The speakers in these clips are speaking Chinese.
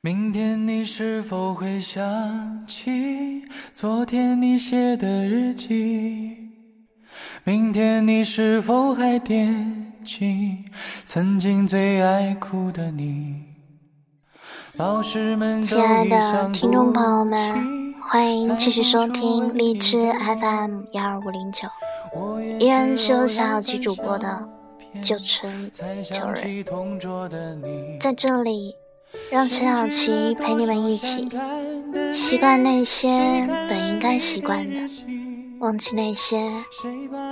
明天你是否会想起昨天你写的日记？明天你是否还惦记曾经最爱哭的你？老师们亲爱的听众朋友们，欢迎继续收听荔枝 FM 幺二五零九，依然是由小小琪主播的九成九人，在这里。让陈小琪陪你们一起习惯那些本应该习惯的，忘记那些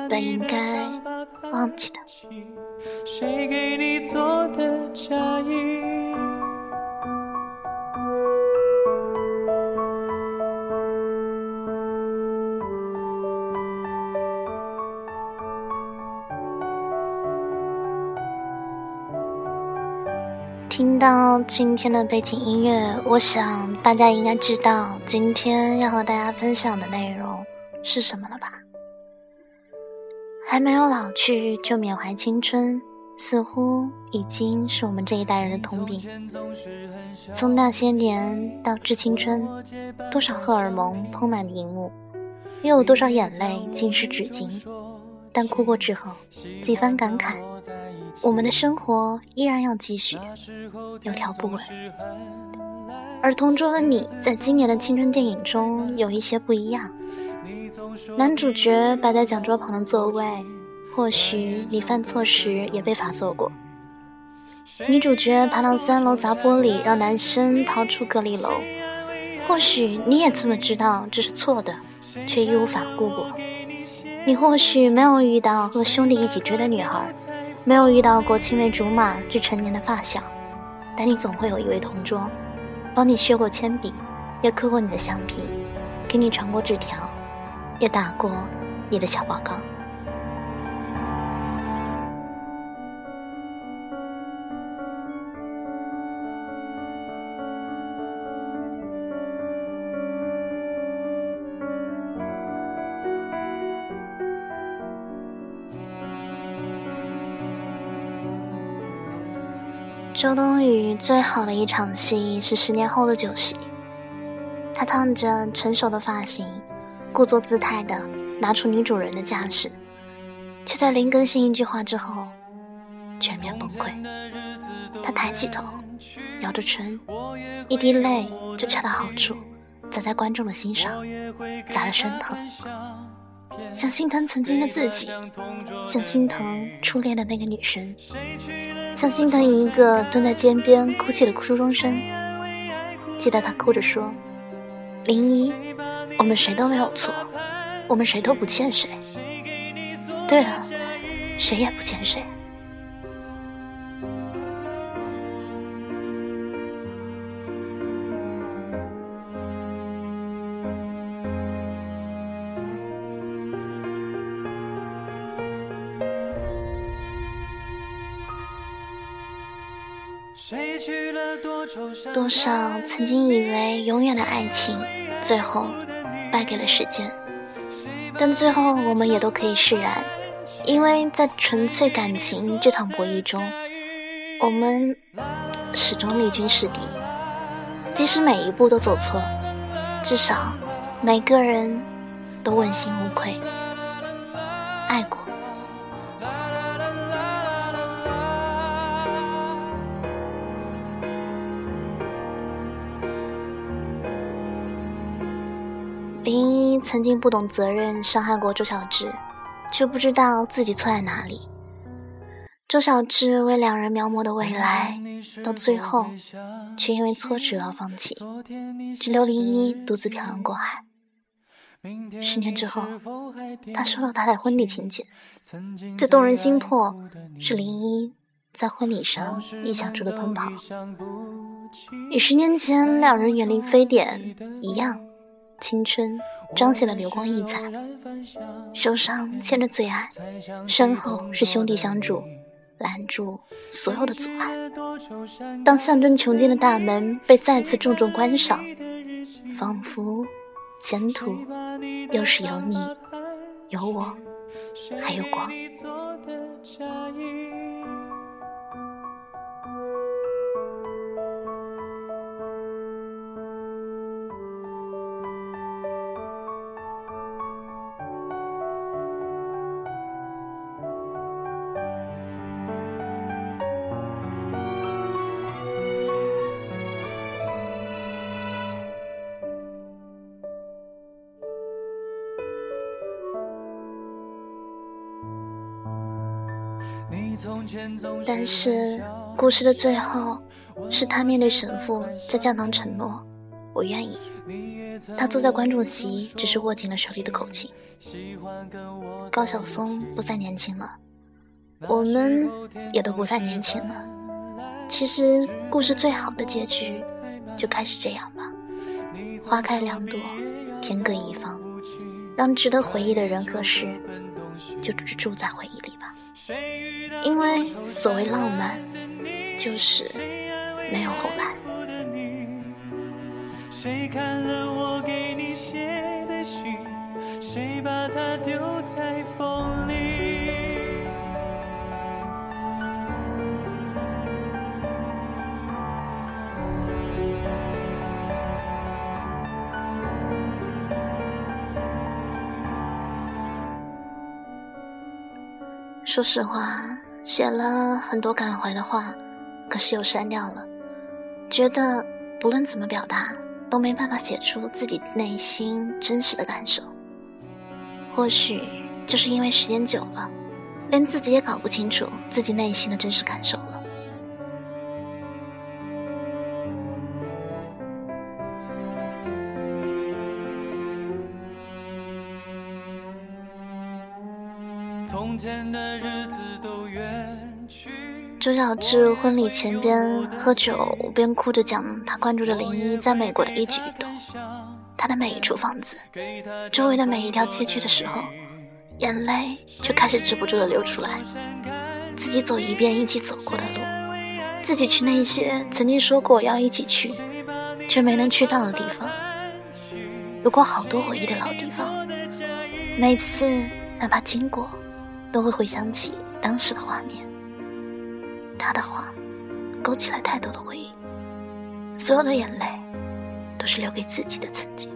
本应该忘记的。谁给你做的嫁衣？听到今天的背景音乐，我想大家应该知道今天要和大家分享的内容是什么了吧？还没有老去就缅怀青春，似乎已经是我们这一代人的通病。从那些年到致青春，多少荷尔蒙铺满屏幕，又有多少眼泪浸湿纸巾？但哭过之后，几番感慨。我们的生活依然要继续，有条不紊。而同桌的你，在今年的青春电影中有一些不一样。男主角摆在讲桌旁的座位，或许你犯错时也被罚坐过。女主角爬到三楼砸玻璃，让男生逃出隔离楼，或许你也这么知道这是错的，却义无反顾过。你或许没有遇到和兄弟一起追的女孩。没有遇到过青梅竹马至成年的发小，但你总会有一位同桌，帮你削过铅笔，也刻过你的橡皮，给你传过纸条，也打过你的小报告。周冬雨最好的一场戏是十年后的酒席，她烫着成熟的发型，故作姿态的拿出女主人的架势，却在林更新一句话之后全面崩溃。她抬起头，咬着唇，一滴泪就恰到好处砸在观众的心上，砸得生疼。像心疼曾经的自己，像心疼初恋的那个女生，像心疼一个蹲在街边哭泣的初中生。记得他哭着说：“林一，我们谁都没有错，我们谁都不欠谁。对啊，谁也不欠谁。”多少曾经以为永远的爱情，最后败给了时间。但最后我们也都可以释然，因为在纯粹感情这场博弈中，我们始终力均势敌。即使每一步都走错，至少每个人都问心无愧，爱过。林一曾经不懂责任，伤害过周小栀，却不知道自己错在哪里。周小栀为两人描摹的未来，到最后却因为挫折而放弃，只留林一独自漂洋过海。十年之后，他收到他的婚礼请柬，最动人心魄是林一在婚礼上臆想出的奔跑，与十年前两人远离非典一样。青春彰显了流光溢彩，手上牵着最爱，身后是兄弟相助，拦住所有的阻碍。当象征穷尽的大门被再次重重关上，仿佛前途又是有你，有我，还有光。但是故事的最后，是他面对神父在教堂承诺：“我愿意。”他坐在观众席，只是握紧了手里的口琴。高晓松不再年轻了，我们也都不再年轻了。其实故事最好的结局，就开始这样吧：花开两朵，天各一方，让值得回忆的人和事，就只住在回忆里。因为所谓浪漫，就是没有后来。谁看了我给你写的信？谁把它丢在风说实话，写了很多感怀的话，可是又删掉了，觉得不论怎么表达。都没办法写出自己内心真实的感受，或许就是因为时间久了，连自己也搞不清楚自己内心的真实感受了。从前的日子都远去。周小智婚礼前边喝酒边哭着讲他关注着林一在美国的一举一动，他的每一处房子，周围的每一条街区的时候，眼泪就开始止不住的流出来。自己走一遍一起走过的路，自己去那些曾经说过要一起去，却没能去到的地方，有过好多回忆的老地方。每次哪怕经过，都会回想起当时的画面。他的话，勾起来太多的回忆，所有的眼泪，都是留给自己的曾经。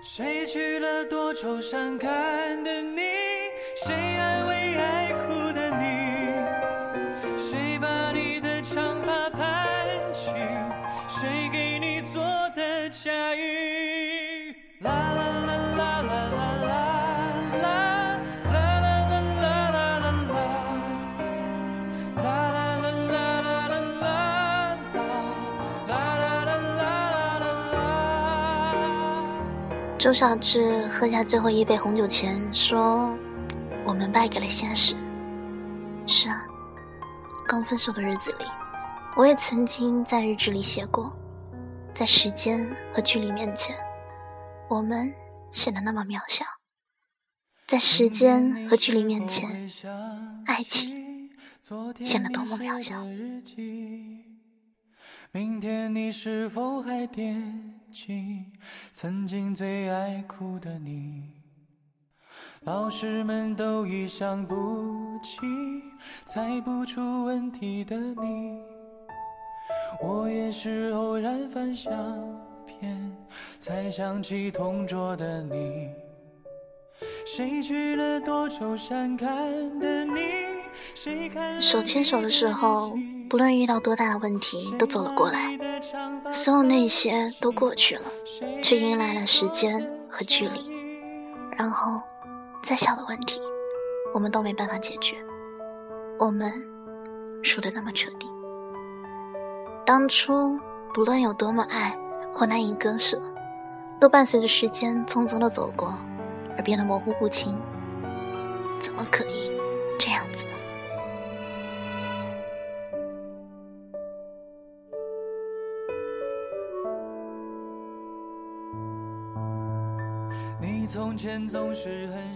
谁去了多愁善感的你？谁安慰爱哭的周小智喝下最后一杯红酒前说：“我们败给了现实。”是啊，刚分手的日子里，我也曾经在日志里写过，在时间和距离面前，我们显得那么渺小。在时间和距离面前，爱情显得多么渺小。明天你是否还惦记曾经最爱哭的你？老师们都已想不起猜不出问题的你。我也是偶然翻相片才想起同桌的你。谁去了多愁善感的你？手牵手的时候。不论遇到多大的问题，都走了过来。所有那些都过去了，却迎来了时间和距离。然后，再小的问题，我们都没办法解决。我们输得那么彻底。当初不论有多么爱或难以割舍，都伴随着时间匆匆的走过，而变得模糊不清。怎么可以这样子呢？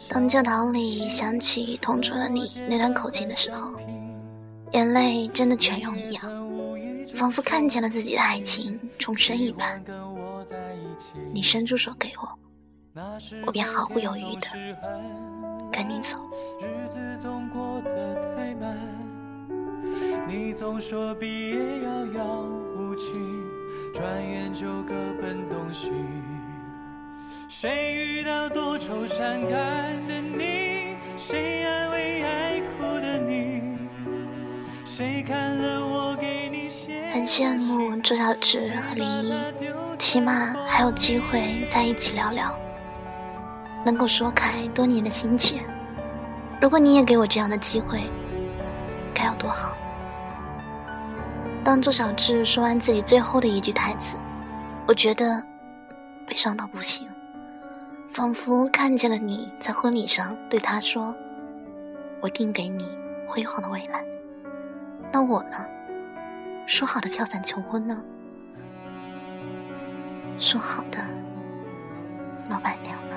当教堂里响起同桌的你那段口琴的时候，眼泪真的泉涌一样，仿佛看见了自己的爱情重生一般。你伸出手给我，我便毫不犹豫的跟你走。你总说毕业遥遥无期，转眼就各奔东西。谁遇到多愁善感的你？谁安慰爱哭的你？谁看了我给你写？很羡慕周小栀和林一，起码还有机会在一起聊聊。能够说开多年的心结。如果你也给我这样的机会，该有多好！当周小智说完自己最后的一句台词，我觉得悲伤到不行，仿佛看见了你在婚礼上对他说：“我定给你辉煌的未来。”那我呢？说好的跳伞求婚呢？说好的老板娘呢？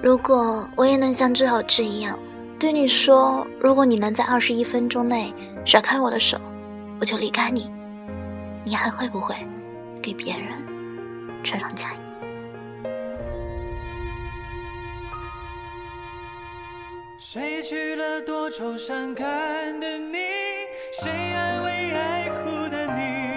如果我也能像周小智一样，对你说，如果你能在二十一分钟内甩开我的手，我就离开你，你还会不会给别人穿上嫁衣？谁娶了多愁善感的你？谁安慰爱哭的你？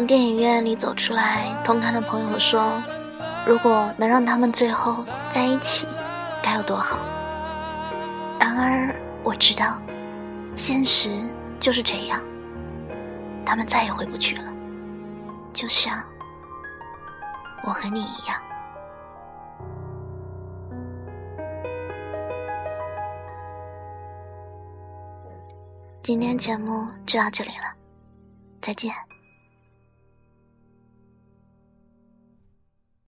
从电影院里走出来，同看的朋友说：“如果能让他们最后在一起，该有多好。”然而。我知道，现实就是这样。他们再也回不去了，就像我和你一样。今天节目就到这里了，再见。